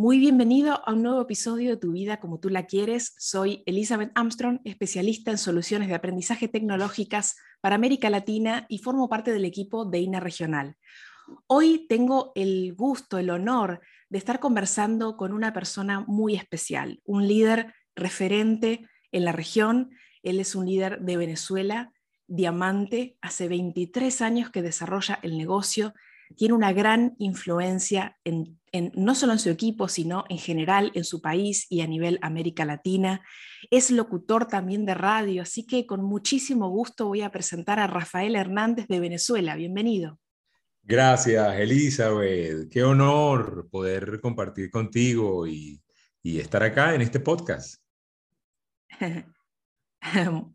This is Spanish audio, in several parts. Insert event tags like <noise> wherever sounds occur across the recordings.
Muy bienvenido a un nuevo episodio de Tu vida como tú la quieres. Soy Elizabeth Armstrong, especialista en soluciones de aprendizaje tecnológicas para América Latina y formo parte del equipo de INA Regional. Hoy tengo el gusto, el honor de estar conversando con una persona muy especial, un líder referente en la región. Él es un líder de Venezuela, diamante, hace 23 años que desarrolla el negocio tiene una gran influencia en, no solo en su equipo, sino en general en su país y a nivel América Latina. Es locutor también de radio, así que con muchísimo gusto voy a presentar a Rafael Hernández de Venezuela. Bienvenido. Gracias, Elizabeth. Qué honor poder compartir contigo y, y estar acá en este podcast. <laughs>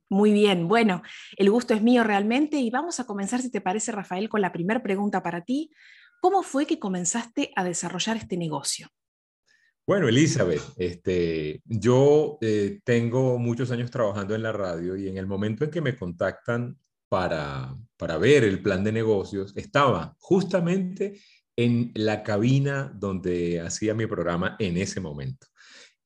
Muy bien, bueno, el gusto es mío realmente y vamos a comenzar, si te parece, Rafael, con la primera pregunta para ti. ¿Cómo fue que comenzaste a desarrollar este negocio? Bueno, Elizabeth, este, yo eh, tengo muchos años trabajando en la radio y en el momento en que me contactan para, para ver el plan de negocios, estaba justamente en la cabina donde hacía mi programa en ese momento.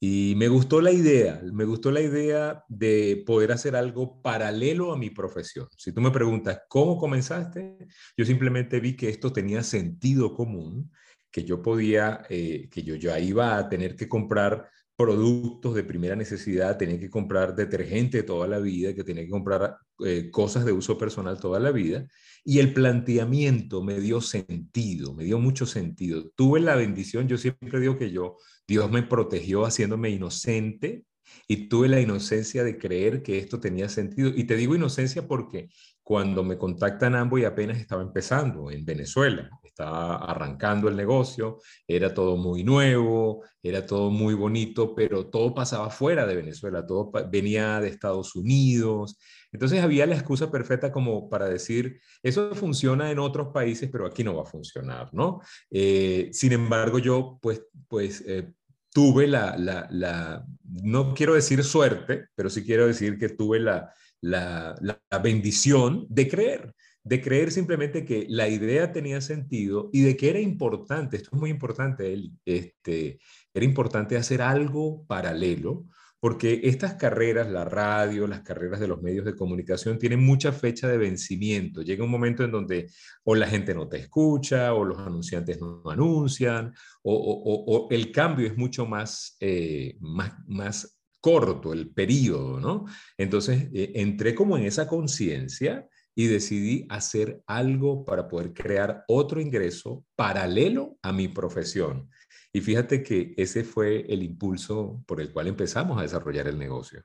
Y me gustó la idea, me gustó la idea de poder hacer algo paralelo a mi profesión. Si tú me preguntas, ¿cómo comenzaste? Yo simplemente vi que esto tenía sentido común, que yo podía, eh, que yo ya iba a tener que comprar productos de primera necesidad, tenía que comprar detergente toda la vida, que tenía que comprar eh, cosas de uso personal toda la vida. Y el planteamiento me dio sentido, me dio mucho sentido. Tuve la bendición, yo siempre digo que yo Dios me protegió haciéndome inocente y tuve la inocencia de creer que esto tenía sentido. Y te digo inocencia porque cuando me contactan ambos y apenas estaba empezando en Venezuela, estaba arrancando el negocio, era todo muy nuevo, era todo muy bonito, pero todo pasaba fuera de Venezuela, todo venía de Estados Unidos. Entonces había la excusa perfecta como para decir, eso funciona en otros países, pero aquí no va a funcionar, ¿no? Eh, sin embargo, yo pues, pues eh, tuve la, la, no quiero decir suerte, pero sí quiero decir que tuve la, la, bendición de creer, de creer simplemente que la idea tenía sentido y de que era importante, esto es muy importante, este, era importante hacer algo paralelo porque estas carreras, la radio, las carreras de los medios de comunicación, tienen mucha fecha de vencimiento. Llega un momento en donde o la gente no te escucha, o los anunciantes no anuncian, o, el cambio es mucho más, eh, más, más corto, el periodo, ¿no? Entonces, eh, entré como en esa conciencia y decidí hacer algo para poder crear otro ingreso paralelo a mi profesión. Y fíjate que ese fue el impulso por el cual empezamos a desarrollar el negocio.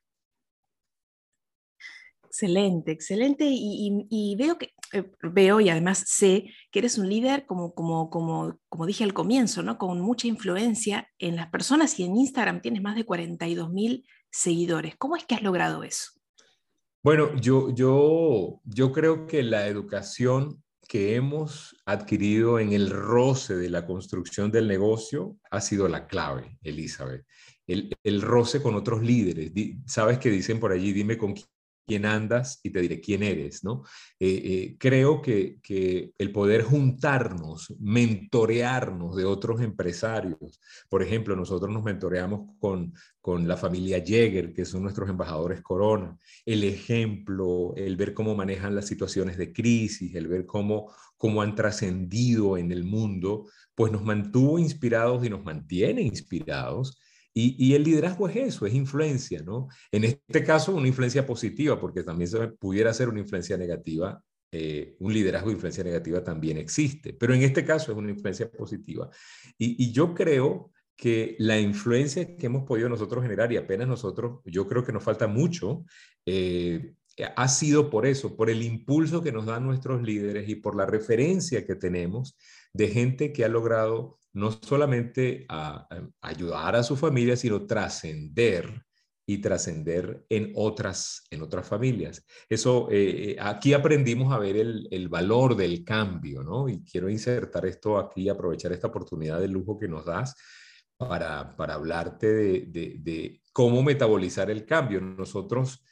Excelente, excelente. Y, veo que eh, veo y además sé que eres un líder, como, como, como, como dije al comienzo, ¿no? con mucha influencia en las personas y en Instagram tienes más de 42 mil seguidores. ¿Cómo es que has logrado eso? Bueno, yo, yo, yo creo que la educación que hemos adquirido en el roce de la construcción del negocio ha sido la clave, Elizabeth. El, el roce con otros líderes. Sabes que dicen por allí, dime con quién andas y te diré quién eres, ¿no? Eh, eh, creo que, que, el poder juntarnos, mentorearnos de otros empresarios, por ejemplo, nosotros nos mentoreamos con, con la familia Jäger, que son nuestros embajadores Corona, el ejemplo, el ver cómo manejan las situaciones de crisis, el ver cómo, cómo han trascendido en el mundo, pues nos mantuvo inspirados y nos mantiene inspirados y, el liderazgo es eso, es influencia, ¿no? En este caso, una influencia positiva, porque también se pudiera ser una influencia negativa. Eh, un liderazgo de influencia negativa también existe, pero en este caso es una influencia positiva. Y, yo creo que la influencia que hemos podido nosotros generar, y apenas nosotros, yo creo que nos falta mucho, eh, ha sido por eso, por el impulso que nos dan nuestros líderes y por la referencia que tenemos de gente que ha logrado no solamente a, ayudar a su familia, sino trascender y trascender en otras, en otras familias. Eso, eh, eh, aquí aprendimos a ver el, el, valor del cambio, ¿no? Y quiero insertar esto aquí, aprovechar esta oportunidad de lujo que nos das para, para hablarte de, de, de, cómo metabolizar el cambio. Nosotros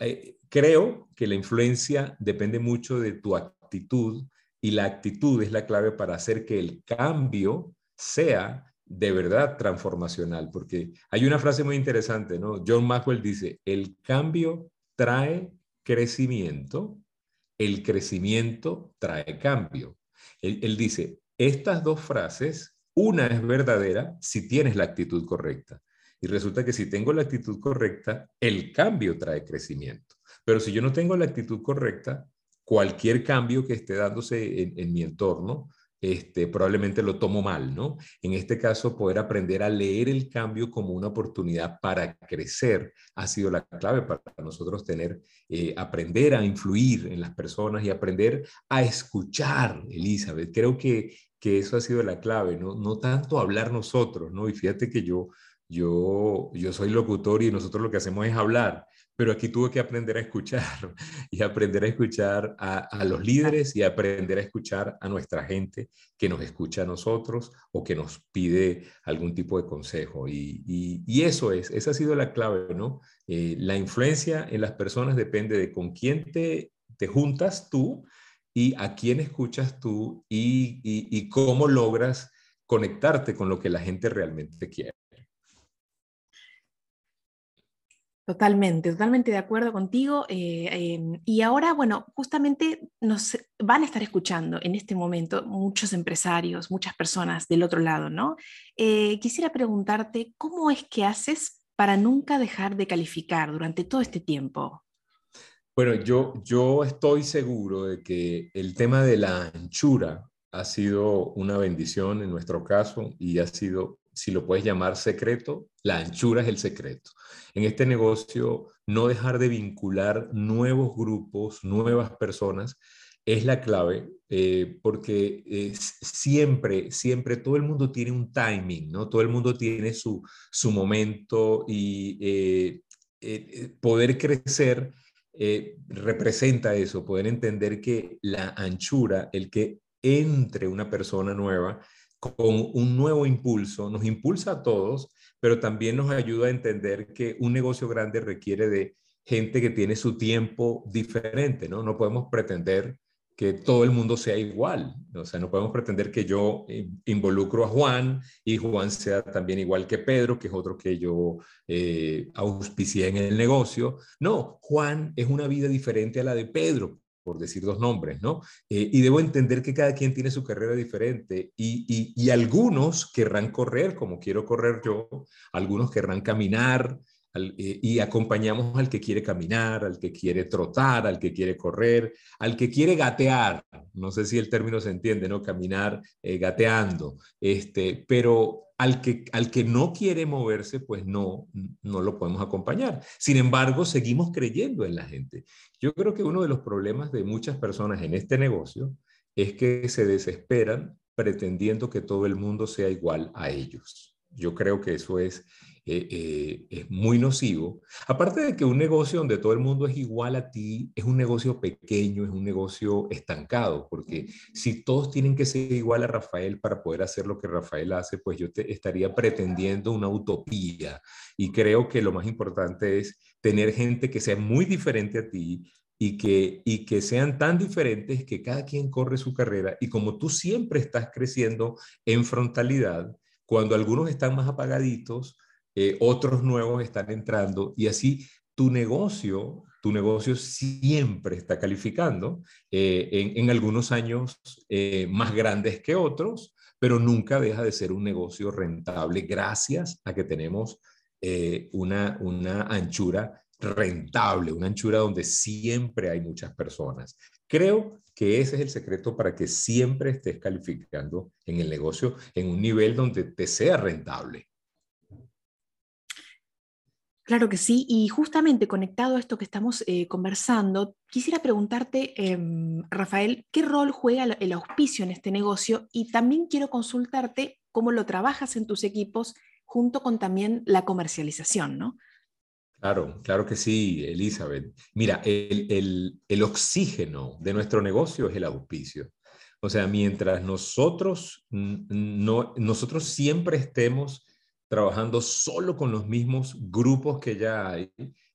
eh, creo que la influencia depende mucho de tu actitud y la actitud es la clave para hacer que el cambio sea de verdad transformacional, porque hay una frase muy interesante, ¿no? John Maxwell dice, el cambio trae crecimiento, el crecimiento trae cambio. Él, él, dice, estas dos frases, una es verdadera si tienes la actitud correcta. Y resulta que si tengo la actitud correcta, el cambio trae crecimiento. Pero si yo no tengo la actitud correcta, cualquier cambio que esté dándose en, en mi entorno este, probablemente lo tomo mal, ¿no? En este caso, poder aprender a leer el cambio como una oportunidad para crecer ha sido la clave para nosotros tener, eh, aprender a influir en las personas y aprender a escuchar, Elizabeth. Creo que, que eso ha sido la clave, ¿no? No tanto hablar nosotros, ¿no? Y fíjate que yo, yo, yo soy locutor y nosotros lo que hacemos es hablar, pero aquí tuve que aprender a escuchar <laughs> y aprender a escuchar a, los líderes y aprender a escuchar a nuestra gente que nos escucha a nosotros o que nos pide algún tipo de consejo. Y, eso es, esa ha sido la clave, ¿no? Eh, la influencia en las personas depende de con quién te, te juntas tú y a quién escuchas tú y, y cómo logras conectarte con lo que la gente realmente quiere. Totalmente, totalmente de acuerdo contigo. Eh, em, y ahora, bueno, justamente nos van a estar escuchando en este momento muchos empresarios, muchas personas del otro lado, ¿no? Eh, quisiera preguntarte, ¿cómo es que haces para nunca dejar de calificar durante todo este tiempo? Bueno, yo, yo estoy seguro de que el tema de la anchura ha sido una bendición en nuestro caso y ha sido si lo puedes llamar secreto, la anchura es el secreto. En este negocio, no dejar de vincular nuevos grupos, nuevas personas, es la clave, eh, porque siempre, siempre todo el mundo tiene un timing, ¿no? Todo el mundo tiene su, su momento y eh, eh, poder crecer representa eso, poder entender que la anchura, el que entre una persona nueva, con un nuevo impulso, nos impulsa a todos, pero también nos ayuda a entender que un negocio grande requiere de gente que tiene su tiempo diferente, ¿no? No podemos pretender que todo el mundo sea igual, o sea, no podemos pretender que yo involucro a Juan y Juan sea también igual que Pedro, que es otro que yo eh, auspicié en el negocio. No, Juan es una vida diferente a la de Pedro, por decir dos nombres, ¿no? Eh, y debo entender que cada quien tiene su carrera diferente y, y, algunos querrán correr como quiero correr yo, algunos querrán caminar eh, y acompañamos al que quiere caminar, al que quiere trotar, al que quiere correr, al que quiere gatear, no sé si el término se entiende, ¿no? Caminar eh, gateando, este, pero al que, al que no quiere moverse, pues no, no lo podemos acompañar. Sin embargo, seguimos creyendo en la gente. Yo creo que uno de los problemas de muchas personas en este negocio es que se desesperan pretendiendo que todo el mundo sea igual a ellos. Yo creo que eso es eh, eh, es muy nocivo. Aparte de que un negocio donde todo el mundo es igual a ti, es un negocio pequeño, es un negocio estancado, porque si todos tienen que ser igual a Rafael para poder hacer lo que Rafael hace, pues yo te estaría pretendiendo una utopía. Y creo que lo más importante es tener gente que sea muy diferente a ti, y que, y que sean tan diferentes que cada quien corre su carrera y como tú siempre estás creciendo en frontalidad, cuando algunos están más apagaditos, eh, otros nuevos están entrando y así tu negocio, tu negocio siempre está calificando eh, en, algunos años eh, más grandes que otros, pero nunca deja de ser un negocio rentable gracias a que tenemos una, una anchura rentable, una anchura donde siempre hay muchas personas. Creo que ese es el secreto para que siempre estés calificando en el negocio en un nivel donde te sea rentable. Claro que sí, y justamente conectado a esto que estamos eh, conversando, quisiera preguntarte, em, Rafael, ¿qué rol juega el auspicio en este negocio? Y también quiero consultarte cómo lo trabajas en tus equipos junto con también la comercialización, ¿no? Claro, claro que sí, Elizabeth. Mira, el, el, oxígeno de nuestro negocio es el auspicio. O sea, mientras nosotros, no, nosotros siempre estemos trabajando solo con los mismos grupos que ya hay,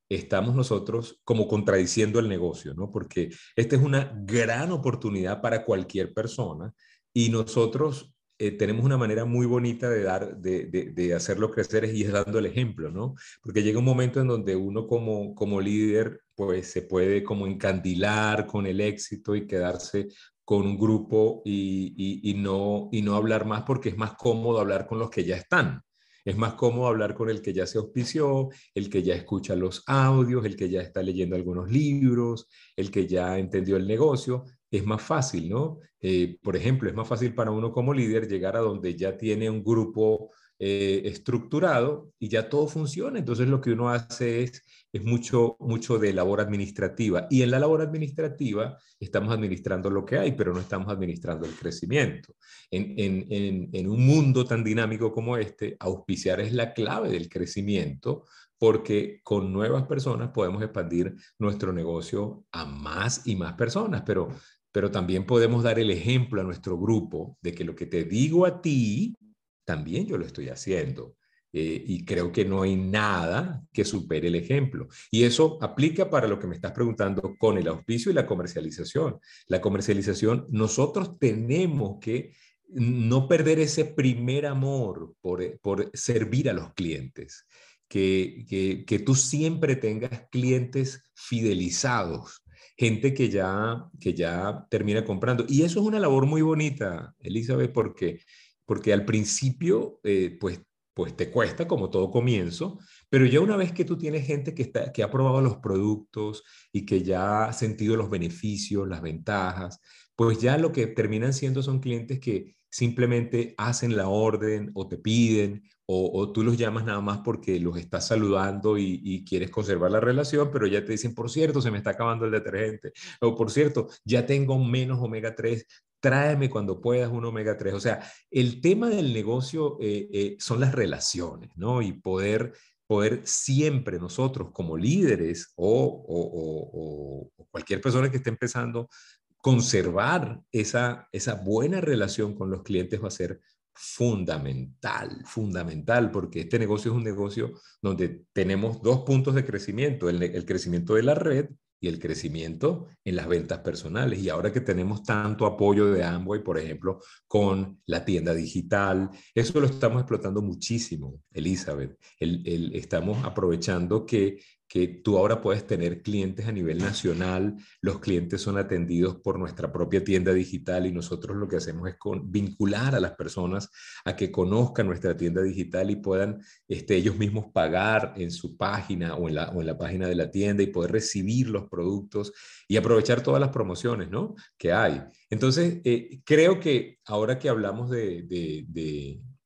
estamos nosotros como contradiciendo el negocio, ¿no? Porque esta es una gran oportunidad para cualquier persona y nosotros eh, tenemos una manera muy bonita de dar, de, de, hacerlo crecer y es dando el ejemplo, ¿no? Porque llega un momento en donde uno como, como líder, pues se puede como encandilar con el éxito y quedarse con un grupo y, y, no, y no hablar más porque es más cómodo hablar con los que ya están. Es más cómodo hablar con el que ya se auspició, el que ya escucha los audios, el que ya está leyendo algunos libros, el que ya entendió el negocio. Es más fácil, ¿no? Eh, por ejemplo, es más fácil para uno como líder llegar a donde ya tiene un grupo eh, estructurado y ya todo funciona. Entonces lo que uno hace es, es mucho, mucho de labor administrativa. Y en la labor administrativa estamos administrando lo que hay, pero no estamos administrando el crecimiento. En, en, en, un mundo tan dinámico como este, auspiciar es la clave del crecimiento porque con nuevas personas podemos expandir nuestro negocio a más y más personas, pero, pero también podemos dar el ejemplo a nuestro grupo de que lo que te digo a ti, también yo lo estoy haciendo. Eh, y creo que no hay nada que supere el ejemplo. Y eso aplica para lo que me estás preguntando con el auspicio y la comercialización. La comercialización, nosotros tenemos que no perder ese primer amor por, por servir a los clientes. Que, que, que, tú siempre tengas clientes fidelizados, gente que ya, que ya termina comprando. Y eso es una labor muy bonita, Elizabeth, porque porque al principio, eh, pues, pues te cuesta como todo comienzo, pero ya una vez que tú tienes gente que, está, que ha probado los productos y que ya ha sentido los beneficios, las ventajas, pues ya lo que terminan siendo son clientes que simplemente hacen la orden o te piden o, tú los llamas nada más porque los estás saludando y, quieres conservar la relación, pero ya te dicen, por cierto, se me está acabando el detergente, o por cierto, ya tengo menos omega 3, tráeme cuando puedas un omega 3. O sea, el tema del negocio eh, eh, son las relaciones, ¿no? Y poder, poder siempre nosotros como líderes o, cualquier persona que esté empezando, conservar esa, esa buena relación con los clientes va a ser fundamental, fundamental, porque este negocio es un negocio donde tenemos dos puntos de crecimiento, el crecimiento de la red y el crecimiento en las ventas personales. Y ahora que tenemos tanto apoyo de Amway, por ejemplo, con la tienda digital, eso lo estamos explotando muchísimo, Elizabeth. El, estamos aprovechando que que tú ahora puedes tener clientes a nivel nacional, los clientes son atendidos por nuestra propia tienda digital y nosotros lo que hacemos es vincular a las personas a que conozcan nuestra tienda digital y puedan este, ellos mismos pagar en su página o en, la, o en la página de la tienda y poder recibir los productos y aprovechar todas las promociones ¿no? que hay. Entonces, eh, creo que ahora que hablamos de,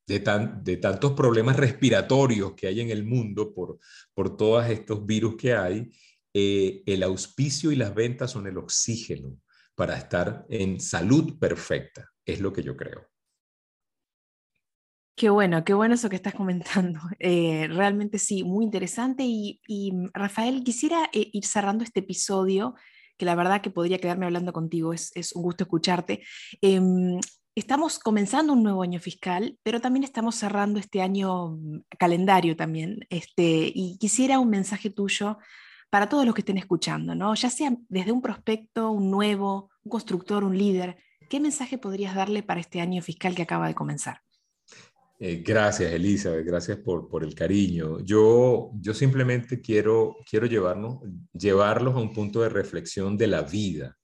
tantos problemas respiratorios que hay en el mundo por, por todos estos virus que hay, eh, el auspicio y las ventas son el oxígeno para estar en salud perfecta, es lo que yo creo. Qué bueno, qué bueno eso que estás comentando. <laughs> Eh, realmente sí, muy interesante. Y, Rafael, quisiera eh, ir cerrando este episodio, que la verdad que podría quedarme hablando contigo, es, es un gusto escucharte. Em, Estamos comenzando un nuevo año fiscal, pero también estamos cerrando este año mm, calendario también. Este, y quisiera un mensaje tuyo para todos los que estén escuchando, ¿no? ya sea desde un prospecto, un nuevo, un constructor, un líder. ¿Qué mensaje podrías darle para este año fiscal que acaba de comenzar? Eh, gracias, Elizabeth, gracias por, por el cariño. Yo, yo simplemente quiero, quiero llevarnos, llevarlos a un punto de reflexión de la vida.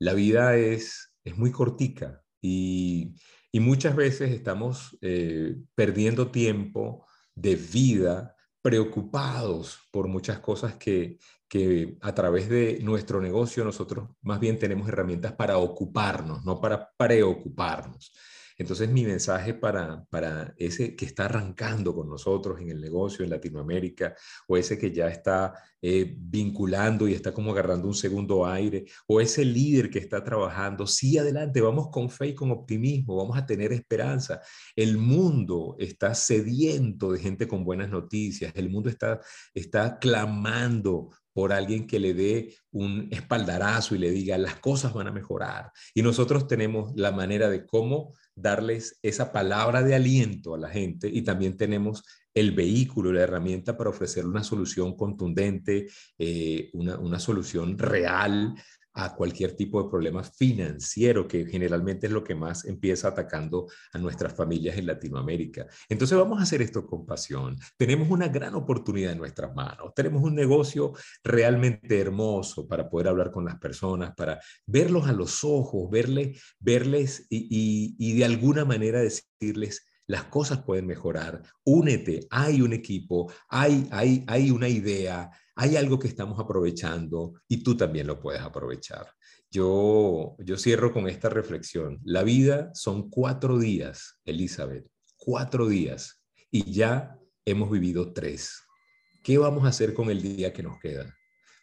La vida es, es muy cortica, y, muchas veces estamos eh, perdiendo tiempo de vida preocupados por muchas cosas que, que a través de nuestro negocio nosotros más bien tenemos herramientas para ocuparnos, no para preocuparnos. Entonces mi mensaje para, para ese que está arrancando con nosotros en el negocio en Latinoamérica o ese que ya está eh, vinculando y está como agarrando un segundo aire o ese líder que está trabajando, sí adelante, vamos con fe y con optimismo, vamos a tener esperanza. El mundo está sediento de gente con buenas noticias, el mundo está, está clamando por alguien que le dé un espaldarazo y le diga las cosas van a mejorar. Y nosotros tenemos la manera de cómo darles esa palabra de aliento a la gente y también tenemos el vehículo, la herramienta para ofrecer una solución contundente, eh, una, una solución real a cualquier tipo de problema financiero, que generalmente es lo que más empieza atacando a nuestras familias en Latinoamérica. Entonces vamos a hacer esto con pasión. Tenemos una gran oportunidad en nuestras manos. Tenemos un negocio realmente hermoso para poder hablar con las personas, para verlos a los ojos, verles, verles y, y de alguna manera decirles, las cosas pueden mejorar, únete, hay un equipo, hay, hay, hay una idea, hay algo que estamos aprovechando y tú también lo puedes aprovechar. Yo, yo cierro con esta reflexión. La vida son cuatro días, Elizabeth, cuatro días y ya hemos vivido tres. ¿Qué vamos a hacer con el día que nos queda?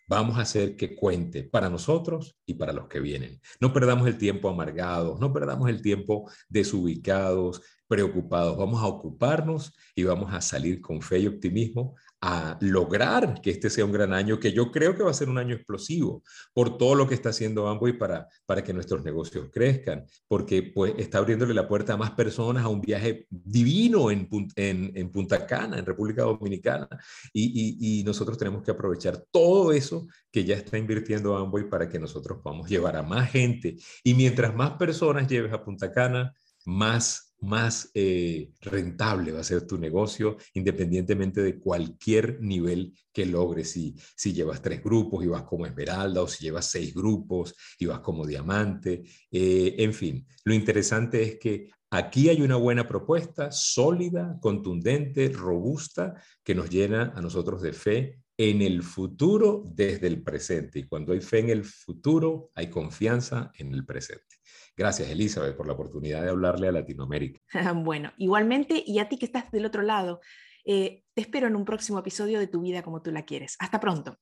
Vamos a hacer que cuente para nosotros y para los que vienen. No perdamos el tiempo amargados, no perdamos el tiempo desubicados, preocupados. Vamos a ocuparnos y vamos a salir con fe y optimismo a lograr que este sea un gran año, que yo creo que va a ser un año explosivo por todo lo que está haciendo Amway para, para que nuestros negocios crezcan, porque pues está abriéndole la puerta a más personas a un viaje divino en, en, Punta Cana, en República Dominicana, y, y, nosotros tenemos que aprovechar todo eso que ya está invirtiendo Amway para que nosotros podamos llevar a más gente, y mientras más personas lleves a Punta Cana, más más eh, rentable va a ser tu negocio, independientemente de cualquier nivel que logres. Si, si llevas tres grupos y vas como esmeralda, o si llevas seis grupos y vas como diamante. Eh, en fin, lo interesante es que aquí hay una buena propuesta, sólida, contundente, robusta, que nos llena a nosotros de fe en el futuro desde el presente. Y cuando hay fe en el futuro, hay confianza en el presente. Gracias, Elizabeth, por la oportunidad de hablarle a Latinoamérica. <laughs> bueno, igualmente, y a ti que estás del otro lado, eh, te espero en un próximo episodio de Tu vida como tú la quieres. Hasta pronto.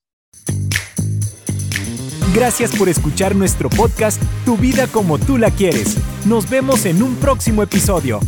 Gracias por escuchar nuestro podcast Tu vida como tú la quieres. Nos vemos en un próximo episodio.